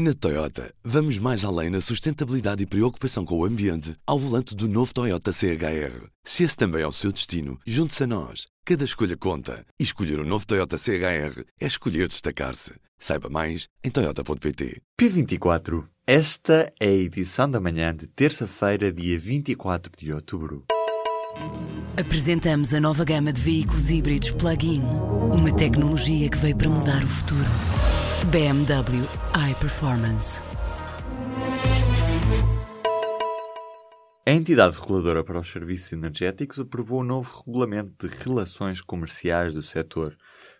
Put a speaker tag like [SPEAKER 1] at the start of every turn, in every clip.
[SPEAKER 1] Na Toyota, vamos mais além na sustentabilidade e preocupação com o ambiente ao volante do novo Toyota CHR. Se esse também é o seu destino, junte-se a nós. Cada escolha conta. E escolher o um novo Toyota CHR é escolher destacar-se. Saiba mais em Toyota.pt.
[SPEAKER 2] P24. Esta é a edição da manhã de terça-feira, dia 24 de outubro.
[SPEAKER 3] Apresentamos a nova gama de veículos híbridos plug-in. Uma tecnologia que veio para mudar o futuro. BMW iPerformance.
[SPEAKER 2] A entidade reguladora para os serviços energéticos aprovou o um novo regulamento de relações comerciais do setor.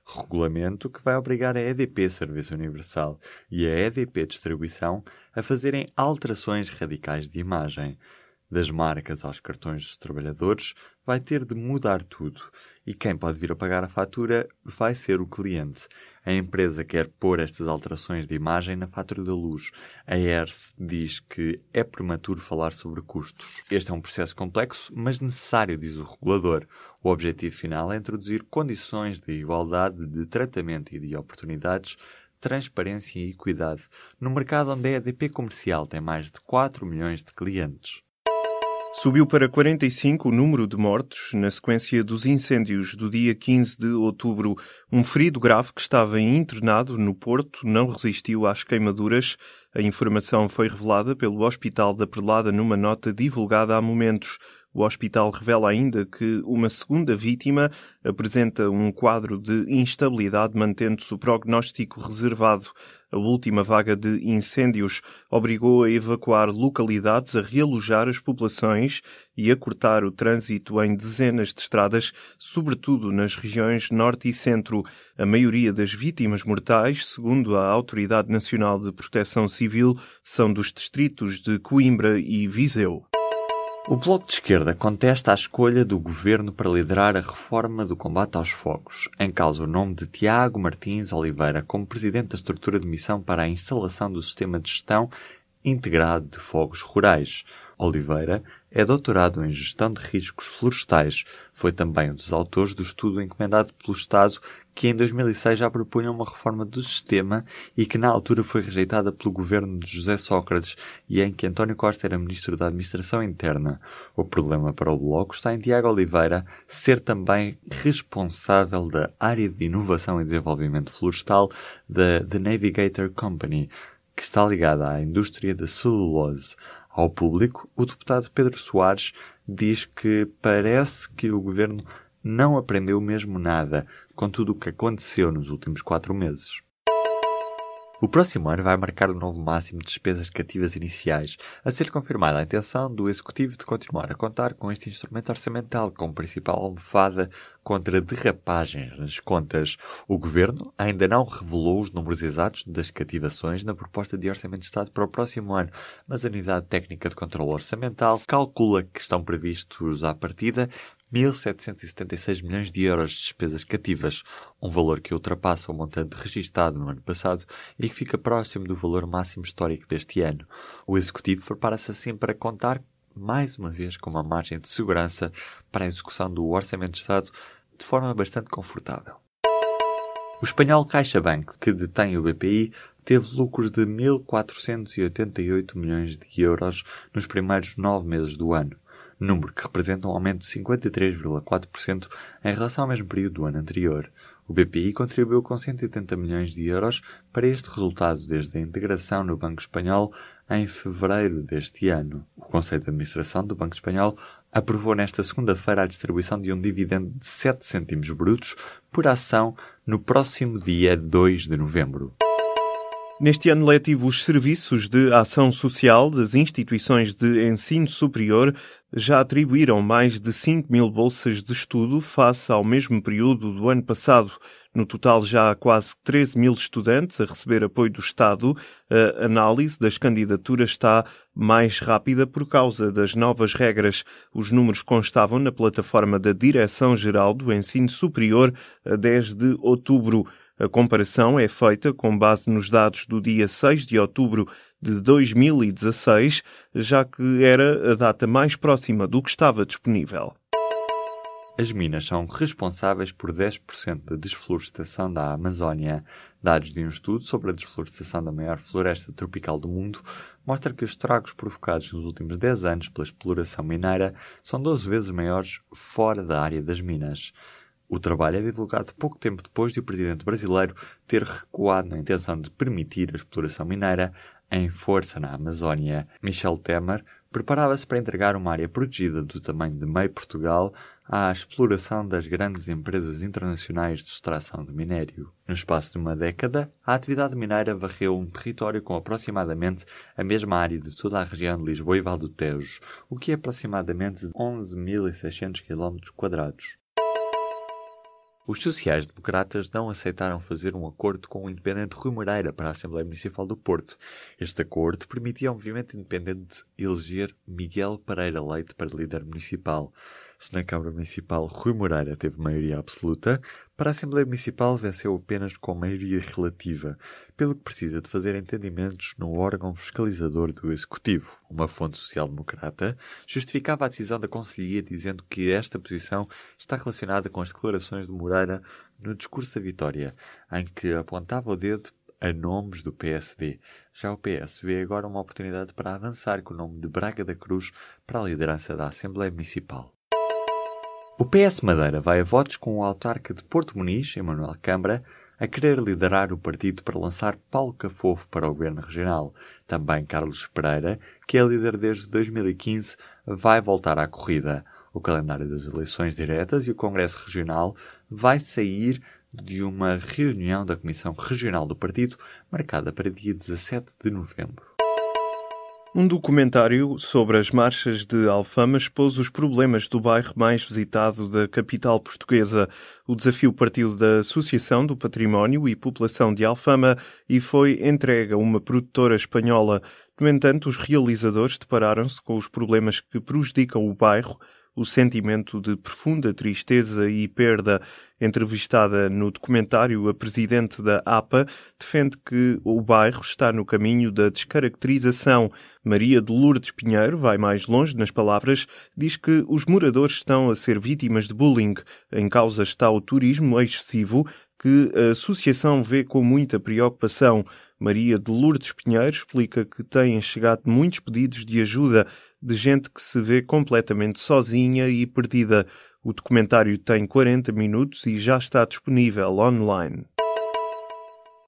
[SPEAKER 2] Regulamento que vai obrigar a EDP Serviço Universal e a EDP Distribuição a fazerem alterações radicais de imagem. Das marcas aos cartões dos trabalhadores, vai ter de mudar tudo. E quem pode vir a pagar a fatura vai ser o cliente. A empresa quer pôr estas alterações de imagem na fatura da luz. A ERS diz que é prematuro falar sobre custos. Este é um processo complexo, mas necessário, diz o regulador. O objetivo final é introduzir condições de igualdade de tratamento e de oportunidades transparência e equidade no mercado onde a EDP comercial tem mais de 4 milhões de clientes.
[SPEAKER 4] Subiu para 45 o número de mortos na sequência dos incêndios do dia 15 de outubro. Um ferido grave que estava internado no Porto não resistiu às queimaduras. A informação foi revelada pelo Hospital da Prelada numa nota divulgada há momentos. O hospital revela ainda que uma segunda vítima apresenta um quadro de instabilidade, mantendo-se o prognóstico reservado. A última vaga de incêndios obrigou a evacuar localidades, a realojar as populações e a cortar o trânsito em dezenas de estradas, sobretudo nas regiões norte e centro. A maioria das vítimas mortais, segundo a Autoridade Nacional de Proteção Civil, são dos distritos de Coimbra e Viseu.
[SPEAKER 2] O Bloco de Esquerda contesta a escolha do governo para liderar a reforma do combate aos fogos. Em causa o nome de Tiago Martins Oliveira como presidente da estrutura de missão para a instalação do sistema de gestão integrado de fogos rurais. Oliveira é doutorado em Gestão de Riscos Florestais. Foi também um dos autores do estudo encomendado pelo Estado que em 2006 já propunha uma reforma do sistema e que na altura foi rejeitada pelo governo de José Sócrates e em que António Costa era ministro da Administração Interna. O problema para o Bloco está em Tiago Oliveira ser também responsável da área de inovação e desenvolvimento florestal da The Navigator Company, que está ligada à indústria da celulose. Ao público, o deputado Pedro Soares diz que parece que o governo não aprendeu mesmo nada com tudo o que aconteceu nos últimos quatro meses. O próximo ano vai marcar um novo máximo de despesas cativas iniciais, a ser confirmada a intenção do Executivo de continuar a contar com este instrumento orçamental como principal almofada contra derrapagens nas contas. O Governo ainda não revelou os números exatos das cativações na proposta de Orçamento de Estado para o próximo ano, mas a Unidade Técnica de Controlo Orçamental calcula que estão previstos à partida 1.776 milhões de euros de despesas cativas, um valor que ultrapassa o montante registado no ano passado e que fica próximo do valor máximo histórico deste ano. O Executivo prepara-se assim para contar, mais uma vez, com uma margem de segurança para a execução do Orçamento de Estado de forma bastante confortável. O espanhol CaixaBank, que detém o BPI, teve lucros de 1.488 milhões de euros nos primeiros nove meses do ano número que representa um aumento de 53,4% em relação ao mesmo período do ano anterior. O BPI contribuiu com 180 milhões de euros para este resultado desde a integração no Banco Espanhol em fevereiro deste ano. O Conselho de Administração do Banco Espanhol aprovou nesta segunda-feira a distribuição de um dividendo de 7 cêntimos brutos por ação no próximo dia 2 de novembro.
[SPEAKER 4] Neste ano letivo, os serviços de ação social das instituições de ensino superior já atribuíram mais de 5 mil bolsas de estudo face ao mesmo período do ano passado. No total, já há quase 13 mil estudantes a receber apoio do Estado. A análise das candidaturas está mais rápida por causa das novas regras. Os números constavam na plataforma da Direção-Geral do Ensino Superior a 10 de outubro. A comparação é feita com base nos dados do dia 6 de outubro de 2016, já que era a data mais próxima do que estava disponível.
[SPEAKER 2] As minas são responsáveis por 10% da desflorestação da Amazónia. Dados de um estudo sobre a desflorestação da maior floresta tropical do mundo mostram que os estragos provocados nos últimos 10 anos pela exploração mineira são 12 vezes maiores fora da área das minas. O trabalho é divulgado pouco tempo depois de o presidente brasileiro ter recuado na intenção de permitir a exploração mineira em força na Amazónia. Michel Temer preparava-se para entregar uma área protegida do tamanho de meio Portugal à exploração das grandes empresas internacionais de extração de minério. No espaço de uma década, a atividade mineira varreu um território com aproximadamente a mesma área de toda a região de Lisboa e Val do Tejo, o que é aproximadamente 11.600 km quadrados. Os sociais-democratas não aceitaram fazer um acordo com o independente Rui Moreira para a Assembleia Municipal do Porto. Este acordo permitia ao movimento independente eleger Miguel Pereira Leite para líder municipal. Se na Câmara Municipal Rui Moreira teve maioria absoluta, para a Assembleia Municipal venceu apenas com maioria relativa, pelo que precisa de fazer entendimentos no órgão fiscalizador do Executivo. Uma fonte social-democrata justificava a decisão da Conselhia dizendo que esta posição está relacionada com as declarações de Moreira no discurso da vitória, em que apontava o dedo a nomes do PSD. Já o PS vê agora uma oportunidade para avançar com o nome de Braga da Cruz para a liderança da Assembleia Municipal. O PS Madeira vai a votos com o autarca de Porto Muniz, Emanuel Câmara, a querer liderar o partido para lançar Paulo Cafofo para o governo regional. Também Carlos Pereira, que é líder desde 2015, vai voltar à corrida. O calendário das eleições diretas e o Congresso Regional vai sair de uma reunião da Comissão Regional do Partido marcada para dia 17 de novembro.
[SPEAKER 4] Um documentário sobre as marchas de Alfama expôs os problemas do bairro mais visitado da capital portuguesa. O desafio partiu da Associação do Património e População de Alfama e foi entregue a uma produtora espanhola. No entanto, os realizadores depararam-se com os problemas que prejudicam o bairro, o sentimento de profunda tristeza e perda. Entrevistada no documentário, a presidente da APA defende que o bairro está no caminho da descaracterização. Maria de Lourdes Pinheiro vai mais longe nas palavras, diz que os moradores estão a ser vítimas de bullying. Em causa está o turismo excessivo, que a associação vê com muita preocupação. Maria de Lourdes Pinheiro explica que têm chegado muitos pedidos de ajuda de gente que se vê completamente sozinha e perdida. O documentário tem 40 minutos e já está disponível online.